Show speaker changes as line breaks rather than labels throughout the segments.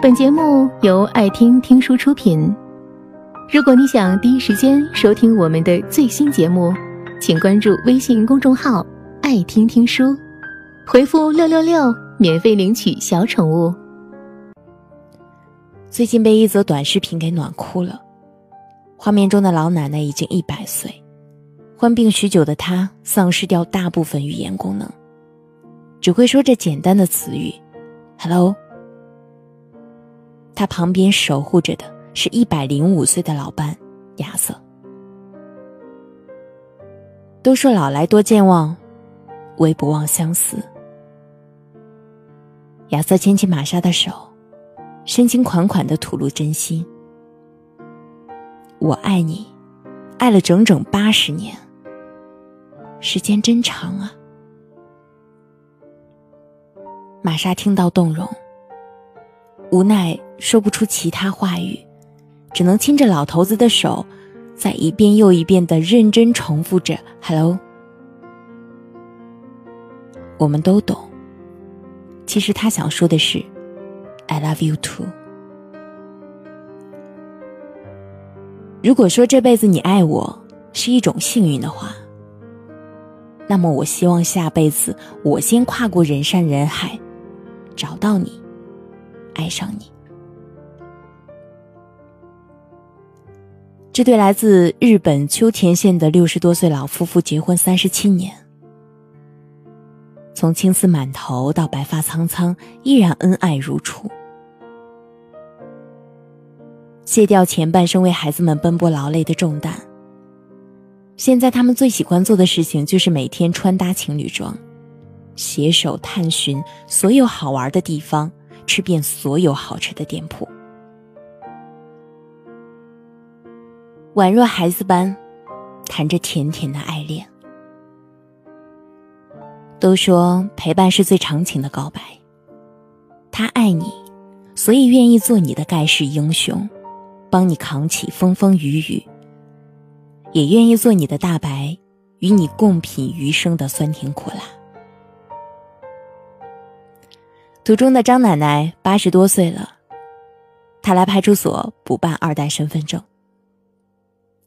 本节目由爱听听书出品。如果你想第一时间收听我们的最新节目，请关注微信公众号“爱听听书”，回复“六六六”免费领取小宠物。
最近被一则短视频给暖哭了。画面中的老奶奶已经一百岁，患病许久的她丧失掉大部分语言功能，只会说这简单的词语 “hello”。他旁边守护着的是一百零五岁的老伴亚瑟。都说老来多健忘，唯不忘相思。亚瑟牵起玛莎的手，深情款款的吐露真心。我爱你，爱了整整八十年。时间真长啊！玛莎听到动容，无奈说不出其他话语，只能牵着老头子的手，在一遍又一遍的认真重复着 “hello”。我们都懂，其实他想说的是 “I love you too”。如果说这辈子你爱我是一种幸运的话，那么我希望下辈子我先跨过人山人海，找到你，爱上你。这对来自日本秋田县的六十多岁老夫妇结婚三十七年，从青丝满头到白发苍苍，依然恩爱如初。卸掉前半生为孩子们奔波劳累的重担。现在他们最喜欢做的事情就是每天穿搭情侣装，携手探寻所有好玩的地方，吃遍所有好吃的店铺，宛若孩子般谈着甜甜的爱恋。都说陪伴是最长情的告白。他爱你，所以愿意做你的盖世英雄。帮你扛起风风雨雨，也愿意做你的大白，与你共品余生的酸甜苦辣。图中的张奶奶八十多岁了，她来派出所补办二代身份证。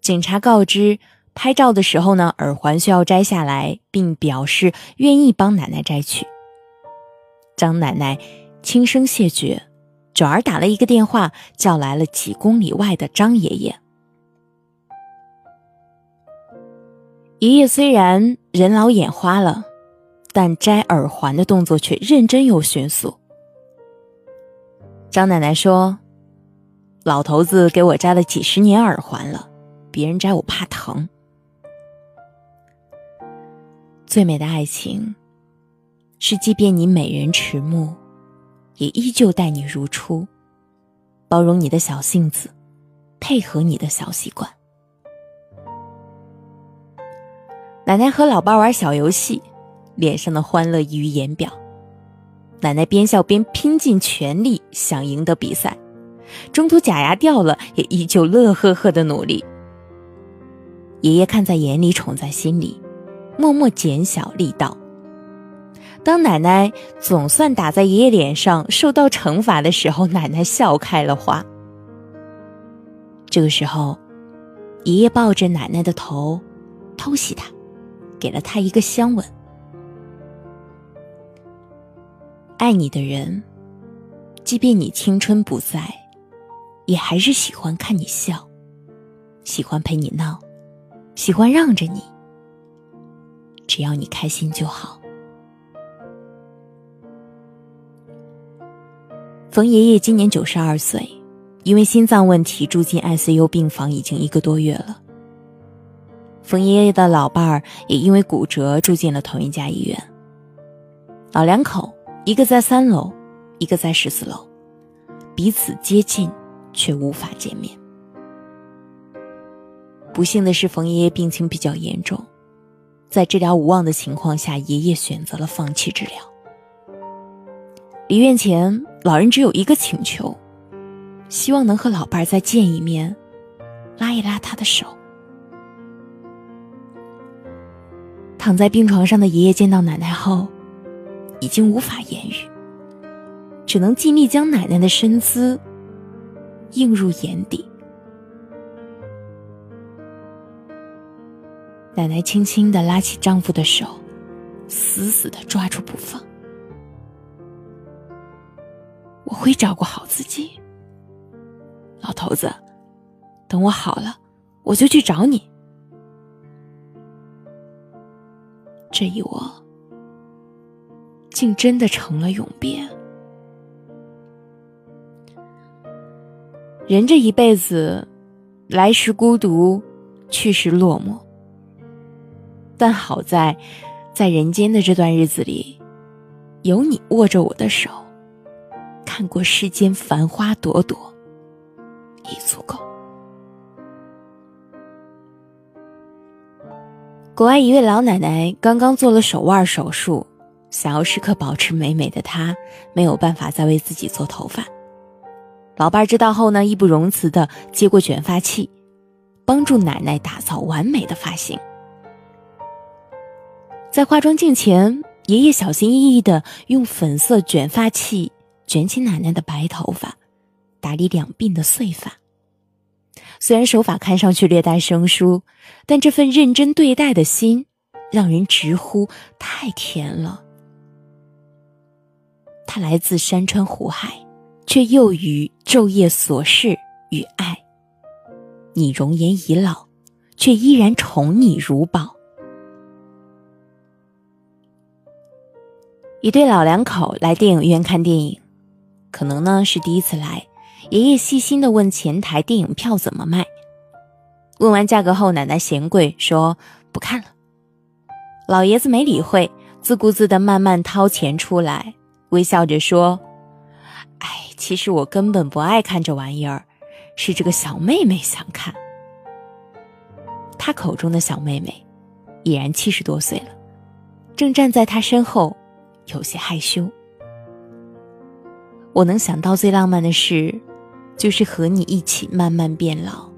警察告知，拍照的时候呢，耳环需要摘下来，并表示愿意帮奶奶摘去。张奶奶轻声谢绝。转而打了一个电话，叫来了几公里外的张爷爷。爷爷虽然人老眼花了，但摘耳环的动作却认真又迅速。张奶奶说：“老头子给我摘了几十年耳环了，别人摘我怕疼。”最美的爱情，是即便你美人迟暮。也依旧待你如初，包容你的小性子，配合你的小习惯。奶奶和老伴玩小游戏，脸上的欢乐溢于言表。奶奶边笑边拼尽全力想赢得比赛，中途假牙掉了也依旧乐呵呵的努力。爷爷看在眼里，宠在心里，默默减小力道。当奶奶总算打在爷爷脸上受到惩罚的时候，奶奶笑开了花。这个时候，爷爷抱着奶奶的头，偷袭她，给了她一个香吻。爱你的人，即便你青春不在，也还是喜欢看你笑，喜欢陪你闹，喜欢让着你。只要你开心就好。冯爷爷今年九十二岁，因为心脏问题住进 ICU 病房已经一个多月了。冯爷爷的老伴儿也因为骨折住进了同一家医院。老两口一个在三楼，一个在十四楼，彼此接近却无法见面。不幸的是，冯爷爷病情比较严重，在治疗无望的情况下，爷爷选择了放弃治疗。离院前。老人只有一个请求，希望能和老伴儿再见一面，拉一拉他的手。躺在病床上的爷爷见到奶奶后，已经无法言语，只能尽力将奶奶的身姿映入眼底。奶奶轻轻的拉起丈夫的手，死死的抓住不放。我会照顾好自己，老头子，等我好了，我就去找你。这一握，竟真的成了永别。人这一辈子，来时孤独，去时落寞。但好在，在人间的这段日子里，有你握着我的手，看过世间繁花朵朵，已足够。国外一位老奶奶刚刚做了手腕手术，想要时刻保持美美的她，没有办法再为自己做头发。老伴知道后呢，义不容辞的接过卷发器，帮助奶奶打造完美的发型。在化妆镜前，爷爷小心翼翼的用粉色卷发器卷起奶奶的白头发，打理两鬓的碎发。虽然手法看上去略带生疏，但这份认真对待的心，让人直呼太甜了。他来自山川湖海，却又与昼夜琐事与爱。你容颜已老，却依然宠你如宝。一对老两口来电影院看电影，可能呢是第一次来。爷爷细心的问前台电影票怎么卖。问完价格后，奶奶嫌贵，说不看了。老爷子没理会，自顾自的慢慢掏钱出来，微笑着说：“哎，其实我根本不爱看这玩意儿，是这个小妹妹想看。”他口中的小妹妹，已然七十多岁了，正站在他身后。有些害羞。我能想到最浪漫的事，就是和你一起慢慢变老，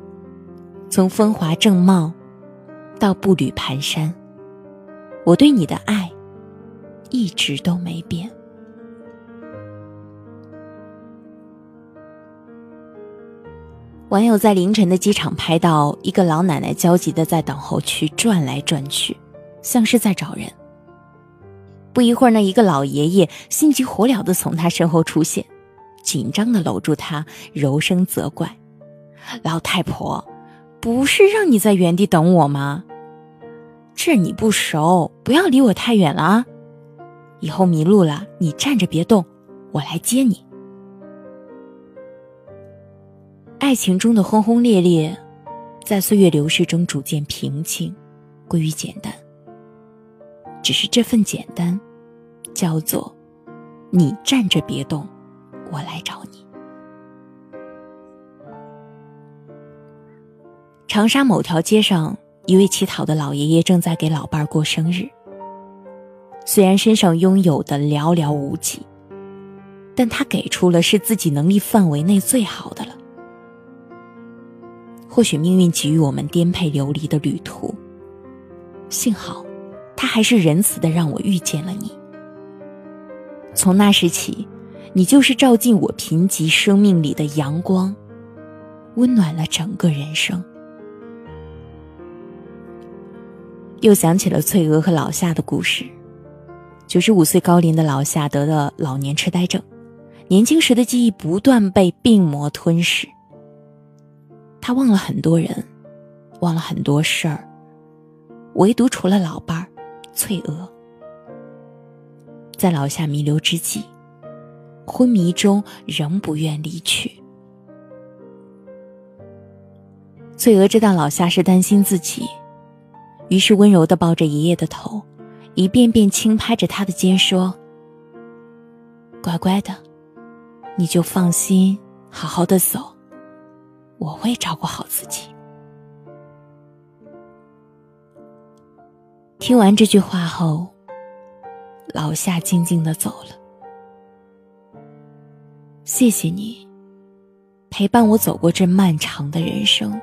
从风华正茂到步履蹒跚。我对你的爱一直都没变。网友在凌晨的机场拍到一个老奶奶焦急的在等候区转来转去，像是在找人。不一会儿，那一个老爷爷心急火燎的从他身后出现，紧张的搂住他，柔声责怪：“老太婆，不是让你在原地等我吗？这你不熟，不要离我太远了啊！以后迷路了，你站着别动，我来接你。”爱情中的轰轰烈烈，在岁月流逝中逐渐平静，归于简单。只是这份简单，叫做“你站着别动，我来找你”。长沙某条街上，一位乞讨的老爷爷正在给老伴儿过生日。虽然身上拥有的寥寥无几，但他给出了是自己能力范围内最好的了。或许命运给予我们颠沛流离的旅途，幸好。他还是仁慈的，让我遇见了你。从那时起，你就是照进我贫瘠生命里的阳光，温暖了整个人生。又想起了翠娥和老夏的故事。九十五岁高龄的老夏得了老年痴呆症，年轻时的记忆不断被病魔吞噬。他忘了很多人，忘了很多事儿，唯独除了老伴儿。翠娥在老夏弥留之际，昏迷中仍不愿离去。翠娥知道老夏是担心自己，于是温柔的抱着爷爷的头，一遍遍轻拍着他的肩，说：“乖乖的，你就放心，好好的走，我会照顾好自己。”听完这句话后，老夏静静的走了。谢谢你，陪伴我走过这漫长的人生。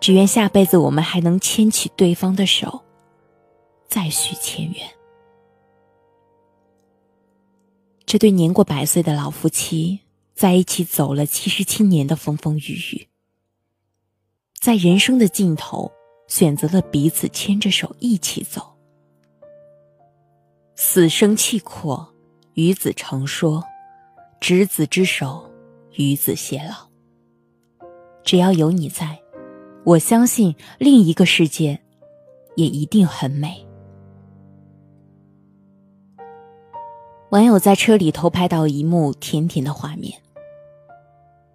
只愿下辈子我们还能牵起对方的手，再续前缘。这对年过百岁的老夫妻在一起走了七十七年的风风雨雨，在人生的尽头选择了彼此牵着手一起走。死生契阔，与子成说，执子之手，与子偕老。只要有你在，我相信另一个世界也一定很美。网友在车里偷拍到一幕甜甜的画面：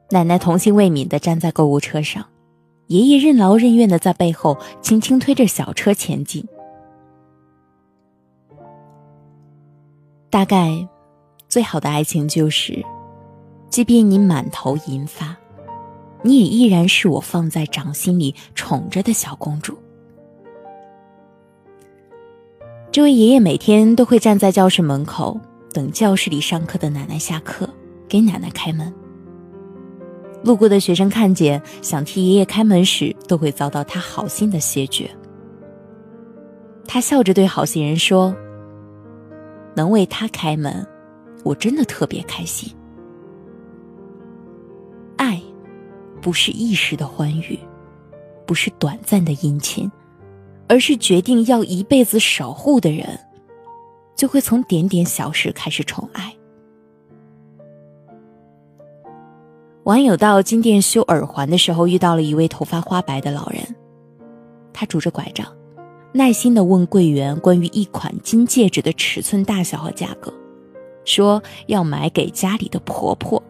奶奶童心未泯的站在购物车上，爷爷任劳任怨的在背后轻轻推着小车前进。大概，最好的爱情就是，即便你满头银发，你也依然是我放在掌心里宠着的小公主。这位爷爷每天都会站在教室门口。等教室里上课的奶奶下课，给奶奶开门。路过的学生看见想替爷爷开门时，都会遭到他好心的谢绝。他笑着对好心人说：“能为他开门，我真的特别开心。”爱，不是一时的欢愉，不是短暂的殷勤，而是决定要一辈子守护的人。就会从点点小事开始宠爱。网友到金店修耳环的时候，遇到了一位头发花白的老人，他拄着拐杖，耐心的问柜员关于一款金戒指的尺寸大小和价格，说要买给家里的婆婆。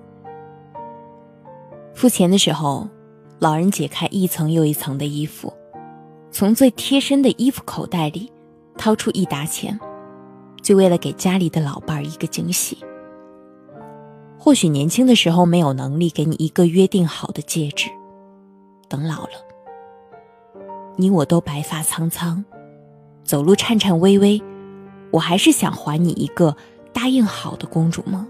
付钱的时候，老人解开一层又一层的衣服，从最贴身的衣服口袋里掏出一沓钱。就为了给家里的老伴儿一个惊喜。或许年轻的时候没有能力给你一个约定好的戒指，等老了，你我都白发苍苍，走路颤颤巍巍，我还是想还你一个答应好的公主梦。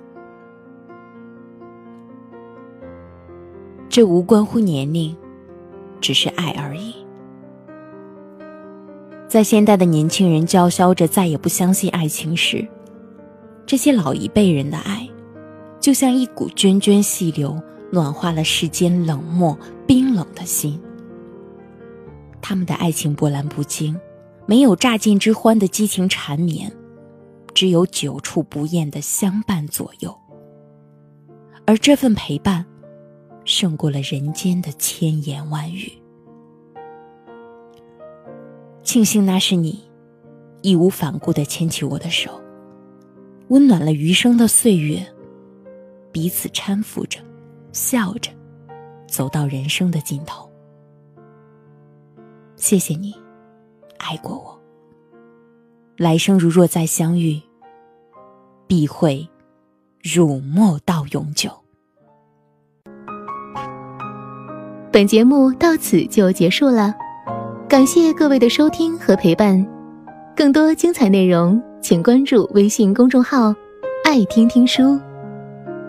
这无关乎年龄，只是爱而已。在现代的年轻人叫嚣着再也不相信爱情时，这些老一辈人的爱，就像一股涓涓细流，暖化了世间冷漠冰冷的心。他们的爱情波澜不惊，没有乍见之欢的激情缠绵，只有久处不厌的相伴左右。而这份陪伴，胜过了人间的千言万语。庆幸那是你，义无反顾的牵起我的手，温暖了余生的岁月。彼此搀扶着，笑着，走到人生的尽头。谢谢你，爱过我。来生如若再相遇，必会辱没到永久。
本节目到此就结束了。感谢各位的收听和陪伴，更多精彩内容请关注微信公众号“爱听听书”，